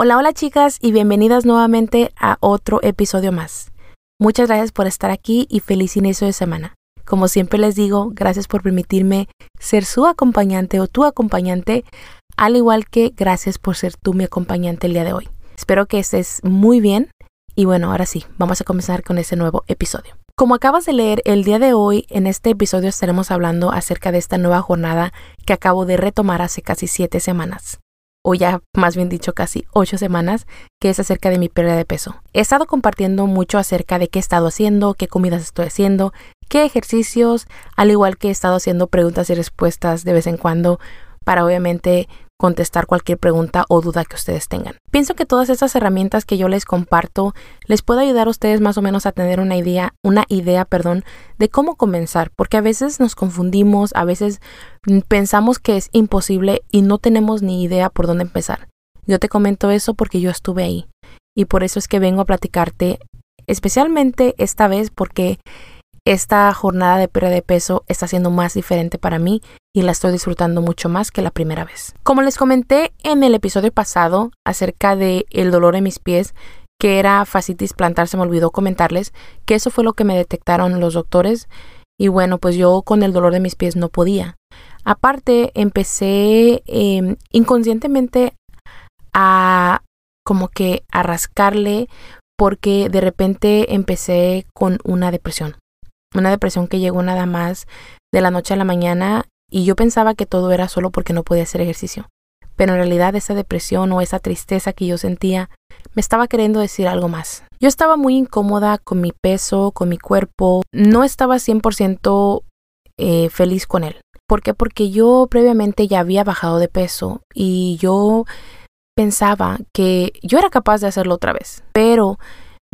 Hola, hola chicas y bienvenidas nuevamente a otro episodio más. Muchas gracias por estar aquí y feliz inicio de semana. Como siempre les digo, gracias por permitirme ser su acompañante o tu acompañante, al igual que gracias por ser tú mi acompañante el día de hoy. Espero que estés muy bien y bueno, ahora sí, vamos a comenzar con este nuevo episodio. Como acabas de leer, el día de hoy en este episodio estaremos hablando acerca de esta nueva jornada que acabo de retomar hace casi siete semanas o ya más bien dicho casi ocho semanas, que es acerca de mi pérdida de peso. He estado compartiendo mucho acerca de qué he estado haciendo, qué comidas estoy haciendo, qué ejercicios, al igual que he estado haciendo preguntas y respuestas de vez en cuando para obviamente contestar cualquier pregunta o duda que ustedes tengan. Pienso que todas estas herramientas que yo les comparto les puede ayudar a ustedes más o menos a tener una idea, una idea, perdón, de cómo comenzar, porque a veces nos confundimos, a veces pensamos que es imposible y no tenemos ni idea por dónde empezar. Yo te comento eso porque yo estuve ahí y por eso es que vengo a platicarte especialmente esta vez porque esta jornada de pérdida de peso está siendo más diferente para mí y la estoy disfrutando mucho más que la primera vez. Como les comenté en el episodio pasado acerca de el dolor en mis pies, que era fascitis plantar, se me olvidó comentarles que eso fue lo que me detectaron los doctores y bueno, pues yo con el dolor de mis pies no podía. Aparte, empecé em, inconscientemente a como que a rascarle porque de repente empecé con una depresión una depresión que llegó nada más de la noche a la mañana y yo pensaba que todo era solo porque no podía hacer ejercicio. Pero en realidad esa depresión o esa tristeza que yo sentía me estaba queriendo decir algo más. Yo estaba muy incómoda con mi peso, con mi cuerpo, no estaba 100% eh, feliz con él. ¿Por qué? Porque yo previamente ya había bajado de peso y yo pensaba que yo era capaz de hacerlo otra vez, pero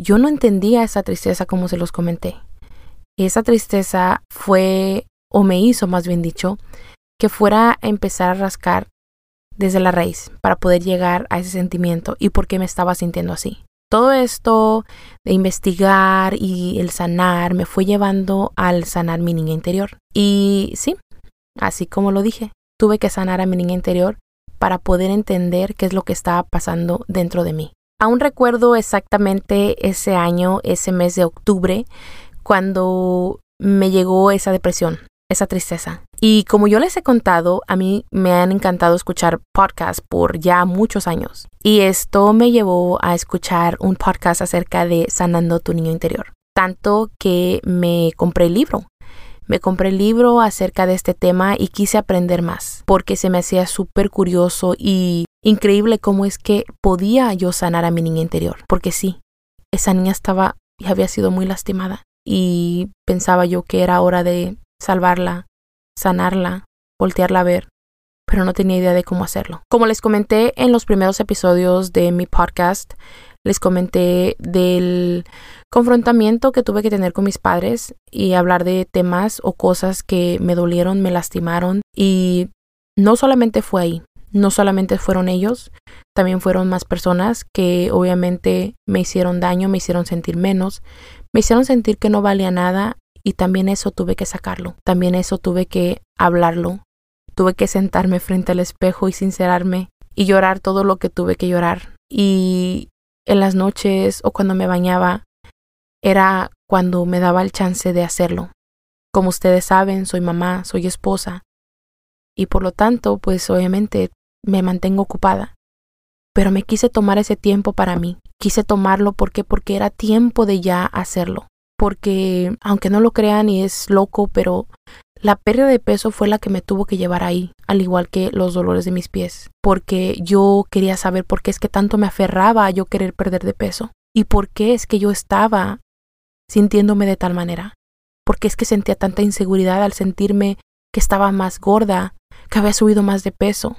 yo no entendía esa tristeza como se los comenté esa tristeza fue, o me hizo más bien dicho, que fuera a empezar a rascar desde la raíz para poder llegar a ese sentimiento y por qué me estaba sintiendo así. Todo esto de investigar y el sanar me fue llevando al sanar mi niña interior. Y sí, así como lo dije, tuve que sanar a mi niña interior para poder entender qué es lo que estaba pasando dentro de mí. Aún recuerdo exactamente ese año, ese mes de octubre, cuando me llegó esa depresión, esa tristeza. Y como yo les he contado, a mí me han encantado escuchar podcasts por ya muchos años. Y esto me llevó a escuchar un podcast acerca de sanando tu niño interior. Tanto que me compré el libro. Me compré el libro acerca de este tema y quise aprender más, porque se me hacía súper curioso y increíble cómo es que podía yo sanar a mi niña interior. Porque sí, esa niña estaba y había sido muy lastimada y pensaba yo que era hora de salvarla, sanarla, voltearla a ver, pero no tenía idea de cómo hacerlo. Como les comenté en los primeros episodios de mi podcast, les comenté del confrontamiento que tuve que tener con mis padres y hablar de temas o cosas que me dolieron, me lastimaron y no solamente fue ahí, no solamente fueron ellos, también fueron más personas que obviamente me hicieron daño, me hicieron sentir menos, me hicieron sentir que no valía nada y también eso tuve que sacarlo, también eso tuve que hablarlo, tuve que sentarme frente al espejo y sincerarme y llorar todo lo que tuve que llorar. Y en las noches o cuando me bañaba era cuando me daba el chance de hacerlo. Como ustedes saben, soy mamá, soy esposa y por lo tanto, pues obviamente me mantengo ocupada. Pero me quise tomar ese tiempo para mí, quise tomarlo porque porque era tiempo de ya hacerlo. Porque aunque no lo crean y es loco, pero la pérdida de peso fue la que me tuvo que llevar ahí, al igual que los dolores de mis pies, porque yo quería saber por qué es que tanto me aferraba a yo querer perder de peso y por qué es que yo estaba sintiéndome de tal manera, porque es que sentía tanta inseguridad al sentirme que estaba más gorda, que había subido más de peso.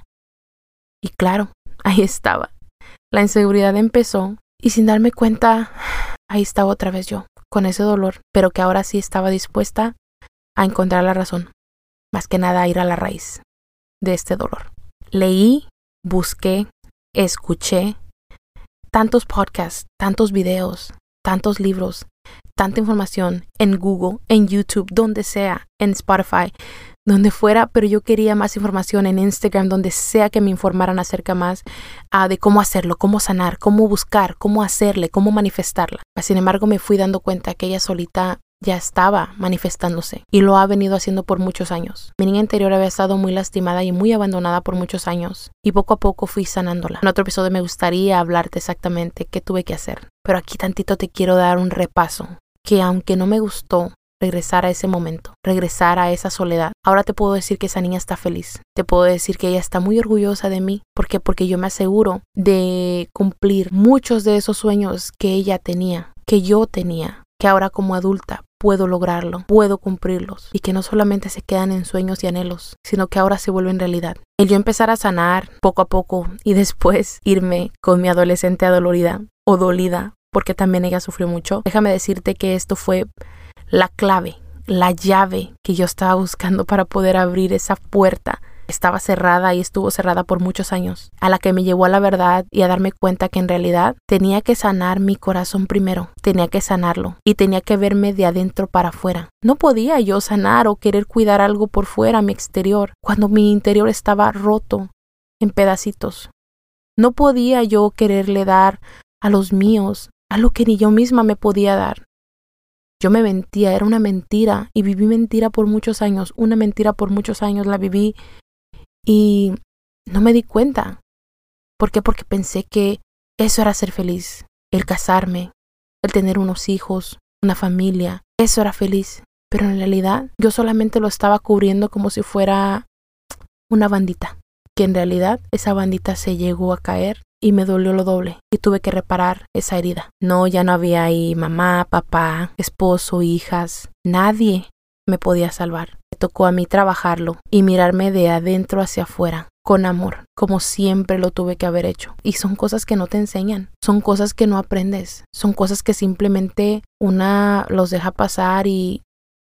Y claro, ahí estaba. La inseguridad empezó y sin darme cuenta, ahí estaba otra vez yo, con ese dolor, pero que ahora sí estaba dispuesta a encontrar la razón, más que nada a ir a la raíz de este dolor. Leí, busqué, escuché tantos podcasts, tantos videos, tantos libros, tanta información en Google, en YouTube, donde sea, en Spotify, donde fuera, pero yo quería más información en Instagram, donde sea que me informaran acerca más uh, de cómo hacerlo, cómo sanar, cómo buscar, cómo hacerle, cómo manifestarla. Sin embargo, me fui dando cuenta que ella solita ya estaba manifestándose y lo ha venido haciendo por muchos años. Mi niña interior había estado muy lastimada y muy abandonada por muchos años y poco a poco fui sanándola. En otro episodio me gustaría hablarte exactamente qué tuve que hacer, pero aquí tantito te quiero dar un repaso que aunque no me gustó regresar a ese momento, regresar a esa soledad. Ahora te puedo decir que esa niña está feliz. Te puedo decir que ella está muy orgullosa de mí. ¿Por qué? Porque yo me aseguro de cumplir muchos de esos sueños que ella tenía, que yo tenía, que ahora como adulta puedo lograrlo, puedo cumplirlos y que no solamente se quedan en sueños y anhelos, sino que ahora se vuelven realidad. El yo empezar a sanar poco a poco y después irme con mi adolescente adolorida o dolida, porque también ella sufrió mucho, déjame decirte que esto fue la clave, la llave que yo estaba buscando para poder abrir esa puerta estaba cerrada y estuvo cerrada por muchos años, a la que me llevó a la verdad y a darme cuenta que en realidad tenía que sanar mi corazón primero, tenía que sanarlo y tenía que verme de adentro para afuera. No podía yo sanar o querer cuidar algo por fuera, mi exterior, cuando mi interior estaba roto en pedacitos. No podía yo quererle dar a los míos algo que ni yo misma me podía dar. Yo me mentía, era una mentira y viví mentira por muchos años, una mentira por muchos años la viví y no me di cuenta. ¿Por qué? Porque pensé que eso era ser feliz, el casarme, el tener unos hijos, una familia, eso era feliz. Pero en realidad yo solamente lo estaba cubriendo como si fuera una bandita, que en realidad esa bandita se llegó a caer y me dolió lo doble y tuve que reparar esa herida. No, ya no había ahí mamá, papá, esposo, hijas, nadie me podía salvar. Me tocó a mí trabajarlo y mirarme de adentro hacia afuera con amor, como siempre lo tuve que haber hecho. Y son cosas que no te enseñan, son cosas que no aprendes, son cosas que simplemente una los deja pasar y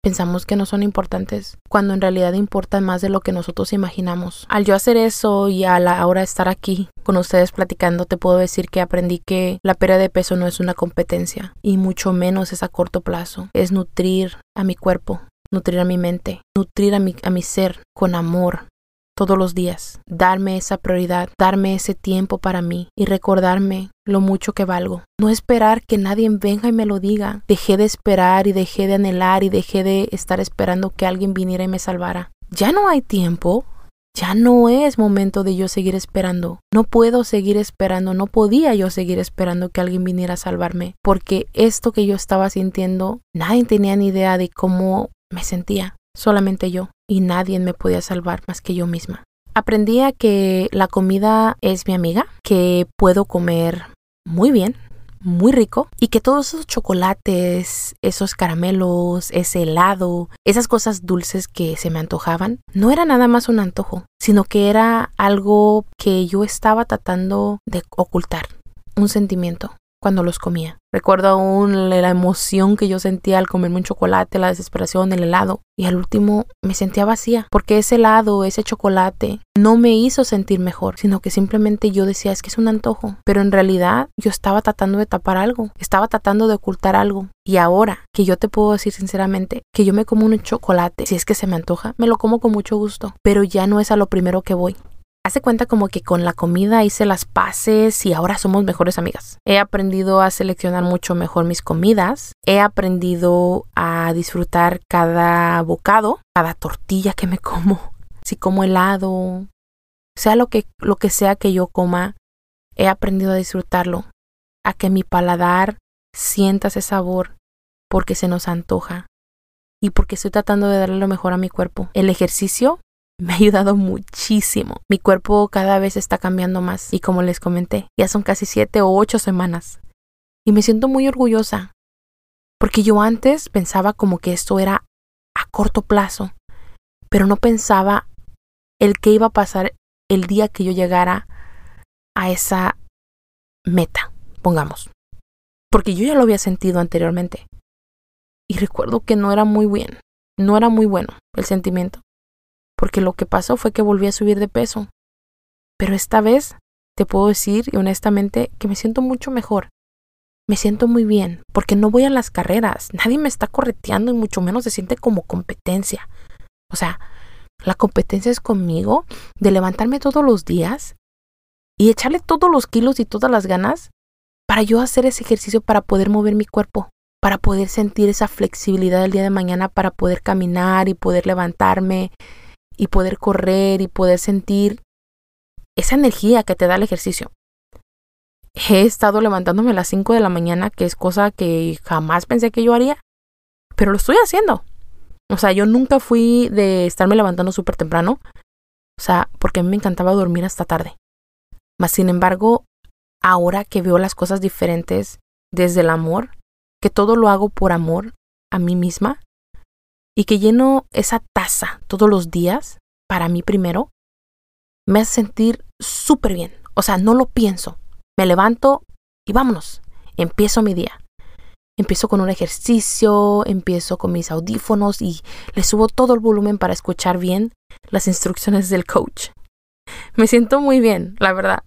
pensamos que no son importantes, cuando en realidad importan más de lo que nosotros imaginamos. Al yo hacer eso y a la hora de estar aquí con ustedes platicando, te puedo decir que aprendí que la pérdida de peso no es una competencia y mucho menos es a corto plazo, es nutrir a mi cuerpo, nutrir a mi mente, nutrir a mi, a mi ser con amor, todos los días, darme esa prioridad, darme ese tiempo para mí y recordarme lo mucho que valgo. No esperar que nadie venga y me lo diga. Dejé de esperar y dejé de anhelar y dejé de estar esperando que alguien viniera y me salvara. Ya no hay tiempo. Ya no es momento de yo seguir esperando. No puedo seguir esperando. No podía yo seguir esperando que alguien viniera a salvarme. Porque esto que yo estaba sintiendo, nadie tenía ni idea de cómo me sentía. Solamente yo y nadie me podía salvar más que yo misma. Aprendí a que la comida es mi amiga, que puedo comer muy bien, muy rico y que todos esos chocolates, esos caramelos, ese helado, esas cosas dulces que se me antojaban, no era nada más un antojo, sino que era algo que yo estaba tratando de ocultar, un sentimiento cuando los comía. Recuerdo aún la emoción que yo sentía al comerme un chocolate, la desesperación, el helado. Y al último me sentía vacía, porque ese helado, ese chocolate, no me hizo sentir mejor, sino que simplemente yo decía es que es un antojo. Pero en realidad yo estaba tratando de tapar algo, estaba tratando de ocultar algo. Y ahora que yo te puedo decir sinceramente que yo me como un chocolate, si es que se me antoja, me lo como con mucho gusto. Pero ya no es a lo primero que voy. Hace cuenta como que con la comida hice las paces y ahora somos mejores amigas. He aprendido a seleccionar mucho mejor mis comidas. He aprendido a disfrutar cada bocado, cada tortilla que me como. Si como helado, sea lo que, lo que sea que yo coma, he aprendido a disfrutarlo. A que mi paladar sienta ese sabor porque se nos antoja y porque estoy tratando de darle lo mejor a mi cuerpo. El ejercicio me ha ayudado muchísimo. Mi cuerpo cada vez está cambiando más y como les comenté, ya son casi siete o ocho semanas. Y me siento muy orgullosa, porque yo antes pensaba como que esto era a corto plazo, pero no pensaba el que iba a pasar el día que yo llegara a esa meta, pongamos. Porque yo ya lo había sentido anteriormente. Y recuerdo que no era muy bien, no era muy bueno el sentimiento porque lo que pasó fue que volví a subir de peso. Pero esta vez te puedo decir y honestamente que me siento mucho mejor. Me siento muy bien, porque no voy a las carreras, nadie me está correteando y mucho menos se siente como competencia. O sea, La competencia es conmigo de levantarme todos los días y echarle todos los kilos y todas las ganas para yo hacer ese ejercicio para poder mover mi cuerpo, para poder sentir esa flexibilidad el día de mañana, para poder caminar y poder levantarme y poder correr y poder sentir esa energía que te da el ejercicio. He estado levantándome a las 5 de la mañana, que es cosa que jamás pensé que yo haría, pero lo estoy haciendo. O sea, yo nunca fui de estarme levantando súper temprano, o sea, porque a mí me encantaba dormir hasta tarde. Mas, sin embargo, ahora que veo las cosas diferentes desde el amor, que todo lo hago por amor a mí misma, y que lleno esa taza todos los días, para mí primero, me hace sentir súper bien. O sea, no lo pienso. Me levanto y vámonos. Empiezo mi día. Empiezo con un ejercicio, empiezo con mis audífonos y le subo todo el volumen para escuchar bien las instrucciones del coach. Me siento muy bien, la verdad.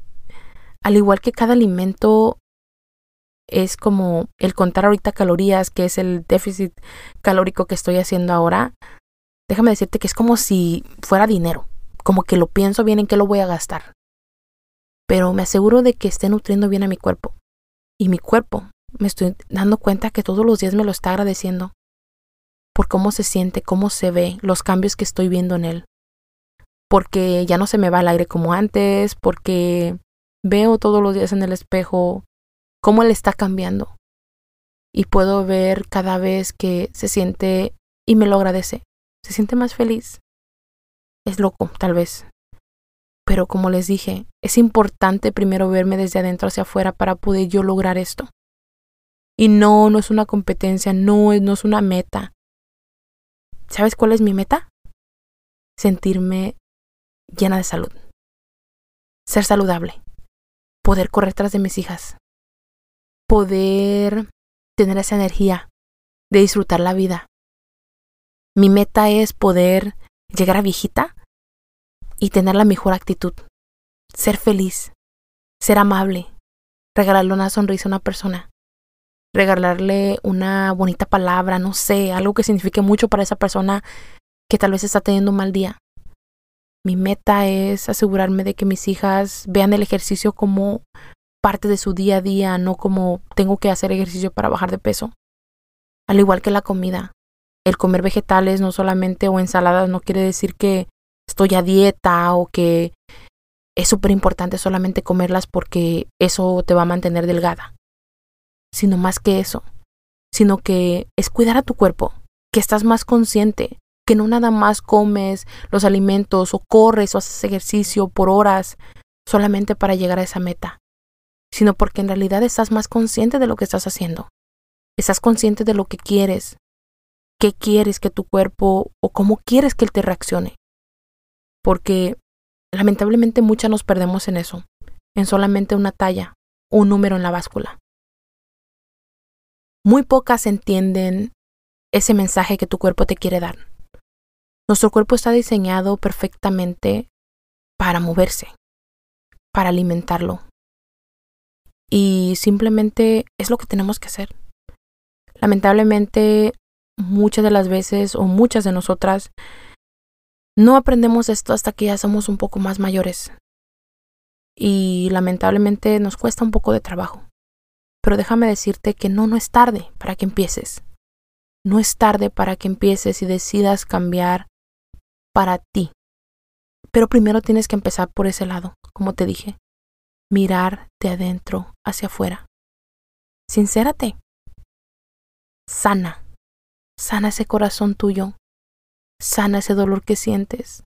Al igual que cada alimento es como el contar ahorita calorías, que es el déficit calórico que estoy haciendo ahora, déjame decirte que es como si fuera dinero, como que lo pienso bien en qué lo voy a gastar. Pero me aseguro de que esté nutriendo bien a mi cuerpo. Y mi cuerpo, me estoy dando cuenta que todos los días me lo está agradeciendo por cómo se siente, cómo se ve, los cambios que estoy viendo en él. Porque ya no se me va el aire como antes, porque veo todos los días en el espejo cómo él está cambiando. Y puedo ver cada vez que se siente y me lo agradece. Se siente más feliz. Es loco, tal vez. Pero como les dije, es importante primero verme desde adentro hacia afuera para poder yo lograr esto. Y no, no es una competencia, no, no es una meta. ¿Sabes cuál es mi meta? Sentirme llena de salud. Ser saludable. Poder correr tras de mis hijas poder tener esa energía de disfrutar la vida. Mi meta es poder llegar a viejita y tener la mejor actitud, ser feliz, ser amable, regalarle una sonrisa a una persona, regalarle una bonita palabra, no sé, algo que signifique mucho para esa persona que tal vez está teniendo un mal día. Mi meta es asegurarme de que mis hijas vean el ejercicio como parte de su día a día, no como tengo que hacer ejercicio para bajar de peso. Al igual que la comida. El comer vegetales no solamente o ensaladas no quiere decir que estoy a dieta o que es súper importante solamente comerlas porque eso te va a mantener delgada. Sino más que eso. Sino que es cuidar a tu cuerpo, que estás más consciente, que no nada más comes los alimentos o corres o haces ejercicio por horas solamente para llegar a esa meta, sino porque en realidad estás más consciente de lo que estás haciendo. Estás consciente de lo que quieres, qué quieres que tu cuerpo o cómo quieres que él te reaccione. Porque lamentablemente muchas nos perdemos en eso, en solamente una talla, un número en la báscula. Muy pocas entienden ese mensaje que tu cuerpo te quiere dar. Nuestro cuerpo está diseñado perfectamente para moverse, para alimentarlo, y simplemente es lo que tenemos que hacer. Lamentablemente, muchas de las veces o muchas de nosotras no aprendemos esto hasta que ya somos un poco más mayores. Y lamentablemente nos cuesta un poco de trabajo. Pero déjame decirte que no, no es tarde para que empieces. No es tarde para que empieces y decidas cambiar para ti. Pero primero tienes que empezar por ese lado, como te dije mirar de adentro hacia afuera. Sincérate. Sana. Sana ese corazón tuyo. Sana ese dolor que sientes.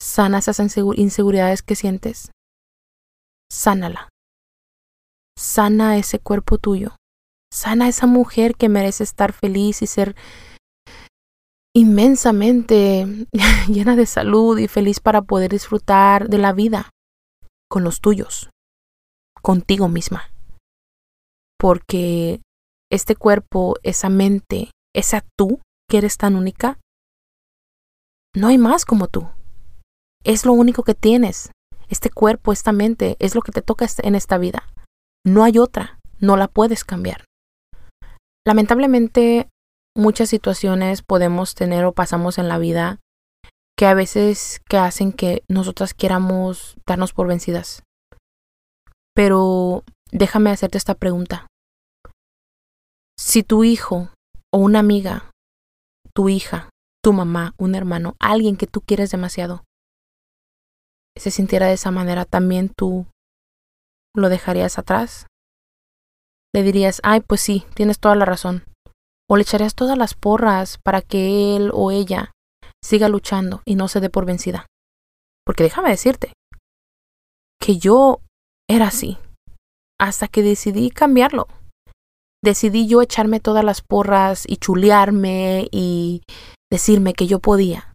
Sana esas inseguridades que sientes. Sánala. Sana ese cuerpo tuyo. Sana esa mujer que merece estar feliz y ser inmensamente llena de salud y feliz para poder disfrutar de la vida con los tuyos, contigo misma. Porque este cuerpo, esa mente, esa tú que eres tan única, no hay más como tú. Es lo único que tienes. Este cuerpo, esta mente, es lo que te toca en esta vida. No hay otra, no la puedes cambiar. Lamentablemente, muchas situaciones podemos tener o pasamos en la vida que a veces que hacen que nosotras queramos darnos por vencidas. Pero déjame hacerte esta pregunta. Si tu hijo o una amiga, tu hija, tu mamá, un hermano, alguien que tú quieres demasiado, se sintiera de esa manera, también tú lo dejarías atrás. Le dirías, ay, pues sí, tienes toda la razón. O le echarías todas las porras para que él o ella siga luchando y no se dé por vencida. Porque déjame decirte que yo era así hasta que decidí cambiarlo. Decidí yo echarme todas las porras y chulearme y decirme que yo podía.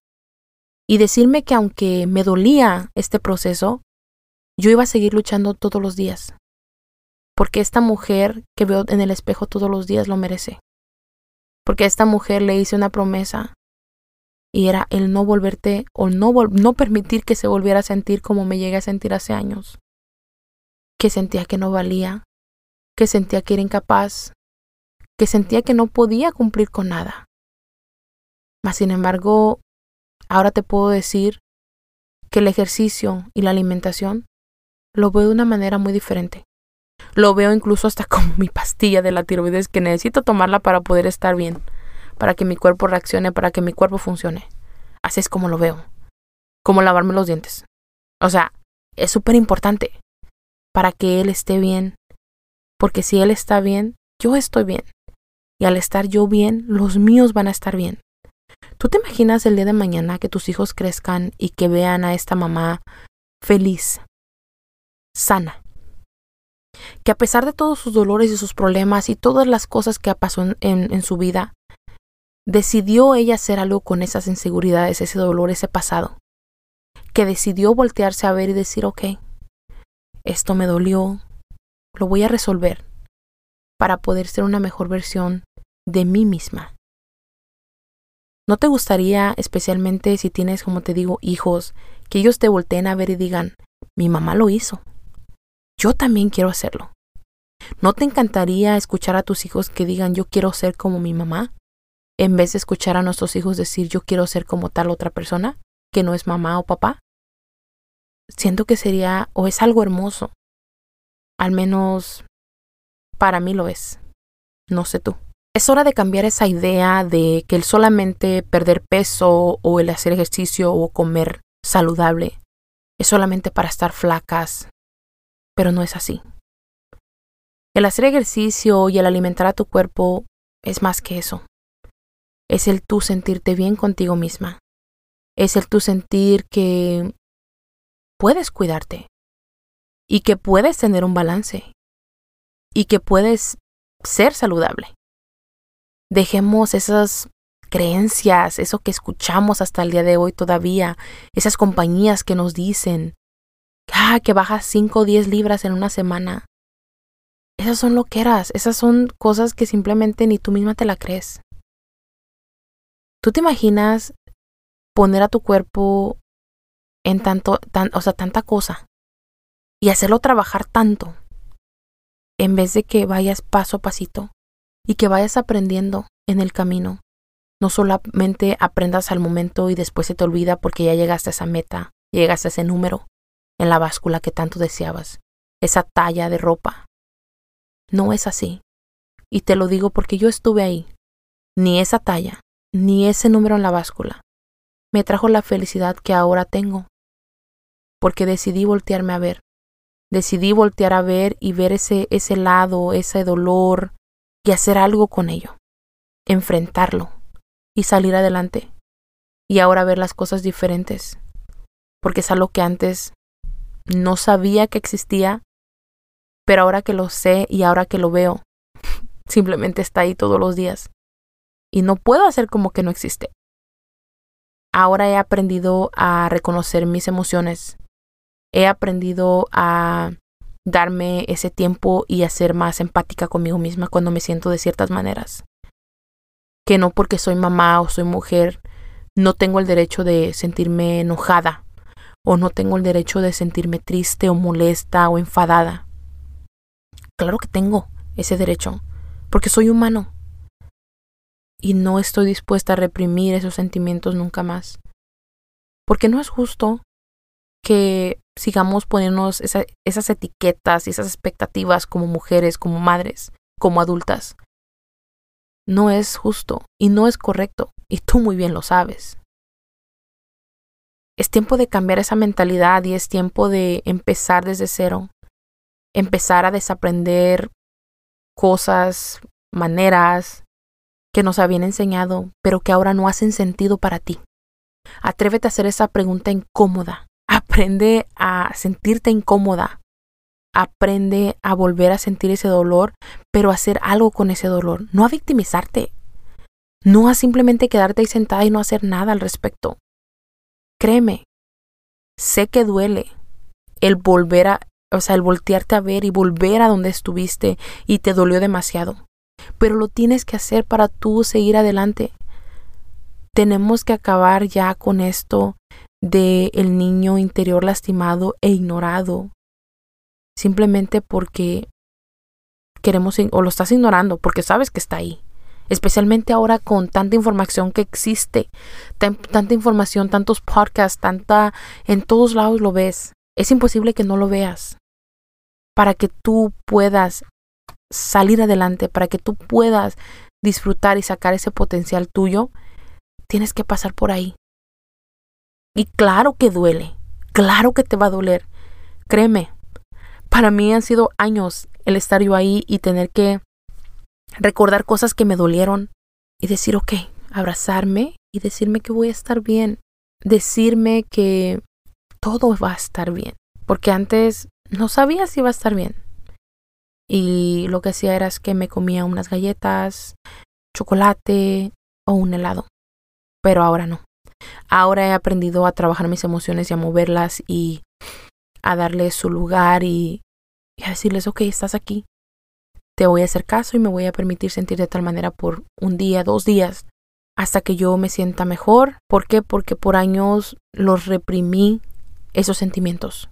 Y decirme que aunque me dolía este proceso, yo iba a seguir luchando todos los días. Porque esta mujer que veo en el espejo todos los días lo merece. Porque a esta mujer le hice una promesa y era el no volverte o no, no permitir que se volviera a sentir como me llegué a sentir hace años. Que sentía que no valía, que sentía que era incapaz, que sentía que no podía cumplir con nada. Mas sin embargo, ahora te puedo decir que el ejercicio y la alimentación lo veo de una manera muy diferente. Lo veo incluso hasta como mi pastilla de la tiroides que necesito tomarla para poder estar bien para que mi cuerpo reaccione, para que mi cuerpo funcione. Así es como lo veo. Como lavarme los dientes. O sea, es súper importante para que él esté bien. Porque si él está bien, yo estoy bien. Y al estar yo bien, los míos van a estar bien. ¿Tú te imaginas el día de mañana que tus hijos crezcan y que vean a esta mamá feliz, sana? Que a pesar de todos sus dolores y sus problemas y todas las cosas que pasó en, en su vida, decidió ella hacer algo con esas inseguridades, ese dolor, ese pasado, que decidió voltearse a ver y decir, ok, esto me dolió, lo voy a resolver para poder ser una mejor versión de mí misma. ¿No te gustaría, especialmente si tienes, como te digo, hijos, que ellos te volteen a ver y digan, mi mamá lo hizo, yo también quiero hacerlo? ¿No te encantaría escuchar a tus hijos que digan, yo quiero ser como mi mamá? En vez de escuchar a nuestros hijos decir yo quiero ser como tal otra persona, que no es mamá o papá? Siento que sería o es algo hermoso. Al menos para mí lo es. No sé tú. Es hora de cambiar esa idea de que el solamente perder peso o el hacer ejercicio o comer saludable es solamente para estar flacas, pero no es así. El hacer ejercicio y el alimentar a tu cuerpo es más que eso es el tú sentirte bien contigo misma. Es el tú sentir que puedes cuidarte y que puedes tener un balance y que puedes ser saludable. Dejemos esas creencias, eso que escuchamos hasta el día de hoy todavía, esas compañías que nos dicen ah, que bajas 5 o 10 libras en una semana. Esas son lo que eras, esas son cosas que simplemente ni tú misma te la crees. ¿Tú te imaginas poner a tu cuerpo en tanto, tan, o sea, tanta cosa y hacerlo trabajar tanto en vez de que vayas paso a pasito y que vayas aprendiendo en el camino? No solamente aprendas al momento y después se te olvida porque ya llegaste a esa meta, llegaste a ese número en la báscula que tanto deseabas, esa talla de ropa. No es así. Y te lo digo porque yo estuve ahí. Ni esa talla, ni ese número en la báscula. Me trajo la felicidad que ahora tengo, porque decidí voltearme a ver, decidí voltear a ver y ver ese, ese lado, ese dolor, y hacer algo con ello, enfrentarlo y salir adelante, y ahora ver las cosas diferentes, porque es algo que antes no sabía que existía, pero ahora que lo sé y ahora que lo veo, simplemente está ahí todos los días y no puedo hacer como que no existe. Ahora he aprendido a reconocer mis emociones. He aprendido a darme ese tiempo y a ser más empática conmigo misma cuando me siento de ciertas maneras. Que no porque soy mamá o soy mujer, no tengo el derecho de sentirme enojada o no tengo el derecho de sentirme triste o molesta o enfadada. Claro que tengo ese derecho, porque soy humano y no estoy dispuesta a reprimir esos sentimientos nunca más. Porque no es justo que sigamos poniéndonos esas etiquetas y esas expectativas como mujeres, como madres, como adultas. No es justo y no es correcto, y tú muy bien lo sabes. Es tiempo de cambiar esa mentalidad y es tiempo de empezar desde cero, empezar a desaprender cosas, maneras que nos habían enseñado, pero que ahora no hacen sentido para ti. Atrévete a hacer esa pregunta incómoda. Aprende a sentirte incómoda. Aprende a volver a sentir ese dolor, pero hacer algo con ese dolor. No a victimizarte. No a simplemente quedarte ahí sentada y no hacer nada al respecto. Créeme, sé que duele el volver a, o sea, el voltearte a ver y volver a donde estuviste y te dolió demasiado. Pero lo tienes que hacer para tú seguir adelante. Tenemos que acabar ya con esto de el niño interior lastimado e ignorado simplemente porque queremos o lo estás ignorando porque sabes que está ahí. Especialmente ahora con tanta información que existe, tanta información, tantos podcasts, tanta en todos lados lo ves. Es imposible que no lo veas. Para que tú puedas salir adelante, para que tú puedas disfrutar y sacar ese potencial tuyo, tienes que pasar por ahí. Y claro que duele, claro que te va a doler. Créeme, para mí han sido años el estar yo ahí y tener que recordar cosas que me dolieron y decir, ok, abrazarme y decirme que voy a estar bien, decirme que todo va a estar bien, porque antes no sabía si iba a estar bien. Y lo que hacía era que me comía unas galletas, chocolate o un helado. Pero ahora no. Ahora he aprendido a trabajar mis emociones y a moverlas y a darles su lugar y, a decirles, ok, estás aquí. Te voy a hacer caso y me voy a permitir sentir de tal manera por un día, dos días, hasta que yo me sienta mejor. ¿Por qué? Porque por años los reprimí esos sentimientos,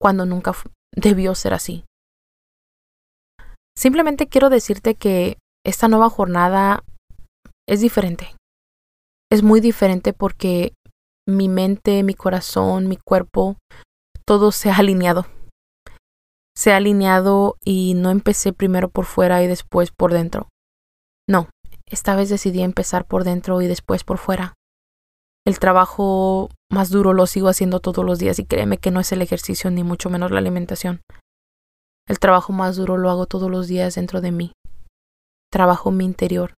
cuando nunca debió ser así. Simplemente quiero decirte que esta nueva jornada es diferente es muy diferente porque mi mente, mi corazón, mi cuerpo, todo se ha alineado. Se ha alineado y no empecé primero por fuera y después por dentro. No, esta vez decidí empezar por dentro y después por fuera. El trabajo más duro lo sigo haciendo todos los días y créeme que no es el ejercicio ni mucho menos la alimentación. El trabajo más duro lo hago todos los días dentro de mí. Trabajo mi interior.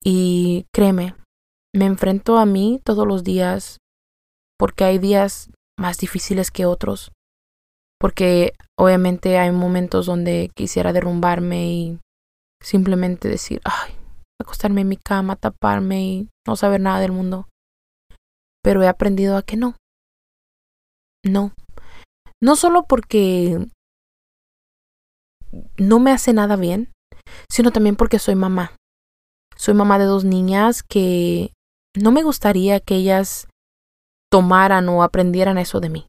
Y créeme, me enfrento a mí todos los días porque hay días más difíciles que otros, porque obviamente hay momentos donde quisiera derrumbarme y simplemente decir, ay, acostarme en mi cama, taparme y no saber nada del mundo. Pero he aprendido a que no. No. No solo porque no me hace nada bien, sino también porque soy mamá. Soy mamá de dos niñas que no me gustaría que ellas tomaran o aprendieran eso de mí,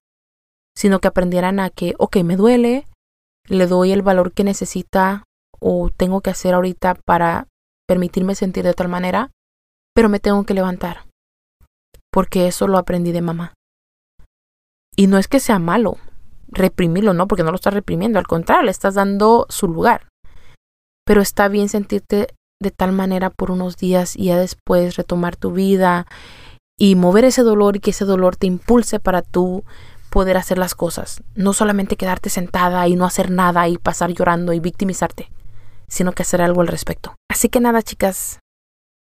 sino que aprendieran a que, ok, me duele, le doy el valor que necesita o tengo que hacer ahorita para permitirme sentir de tal manera, pero me tengo que levantar, porque eso lo aprendí de mamá. Y no es que sea malo reprimirlo, no, porque no lo estás reprimiendo, al contrario, le estás dando su lugar. Pero está bien sentirte de tal manera por unos días y ya después retomar tu vida y mover ese dolor y que ese dolor te impulse para tú poder hacer las cosas. No solamente quedarte sentada y no hacer nada y pasar llorando y victimizarte, sino que hacer algo al respecto. Así que nada, chicas,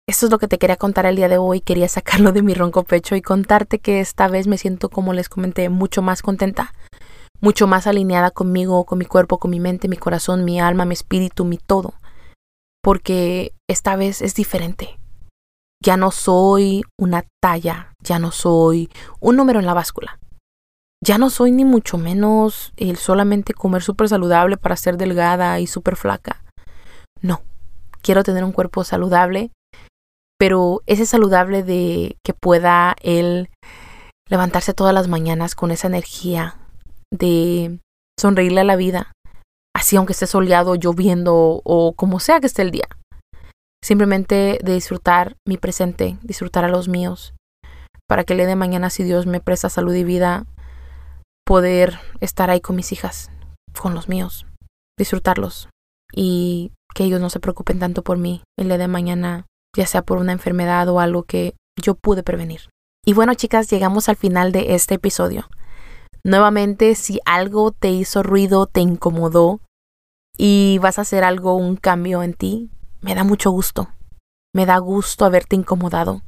esto es lo que te quería contar el día de hoy. Quería sacarlo de mi ronco pecho y contarte que esta vez me siento, como les comenté, mucho más contenta, mucho más alineada conmigo, con mi cuerpo, con mi mente, mi corazón, mi alma, mi espíritu, mi todo porque esta vez es diferente. Ya no soy una talla, ya no soy un número en la báscula. Ya no soy ni mucho menos el solamente comer súper saludable para ser delgada y súper flaca. No, quiero tener un cuerpo saludable, pero ese saludable de que pueda él levantarse todas las mañanas con esa energía de sonreírle a la vida, así aunque esté soleado, lloviendo o como sea que esté el día. Simplemente de disfrutar mi presente, disfrutar a los míos, para que el día de mañana, si Dios me presta salud y vida, poder estar ahí con mis hijas, con los míos, disfrutarlos y que ellos no se preocupen tanto por mí el día de mañana, ya sea por una enfermedad o algo que yo pude prevenir. Y bueno, chicas, llegamos al final de este episodio. Nuevamente, si algo te hizo ruido, te incomodó y vas a hacer algo, un cambio en ti, me da mucho gusto. Me da gusto haberte incomodado,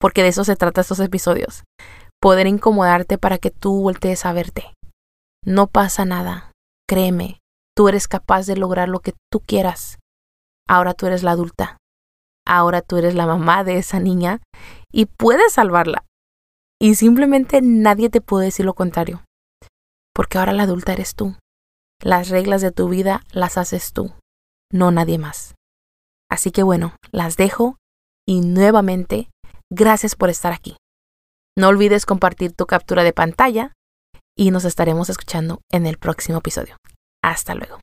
porque de eso se trata estos episodios. Poder incomodarte para que tú voltees a verte. No pasa nada, créeme, tú eres capaz de lograr lo que tú quieras. Ahora tú eres la adulta. Ahora tú eres la mamá de esa niña y puedes salvarla. Y simplemente nadie te puede decir lo contrario. Porque ahora la adulta eres tú. Las reglas de tu vida las haces tú, no nadie más. Así que bueno, las dejo y nuevamente, gracias por estar aquí. No olvides compartir tu captura de pantalla y nos estaremos escuchando en el próximo episodio. Hasta luego.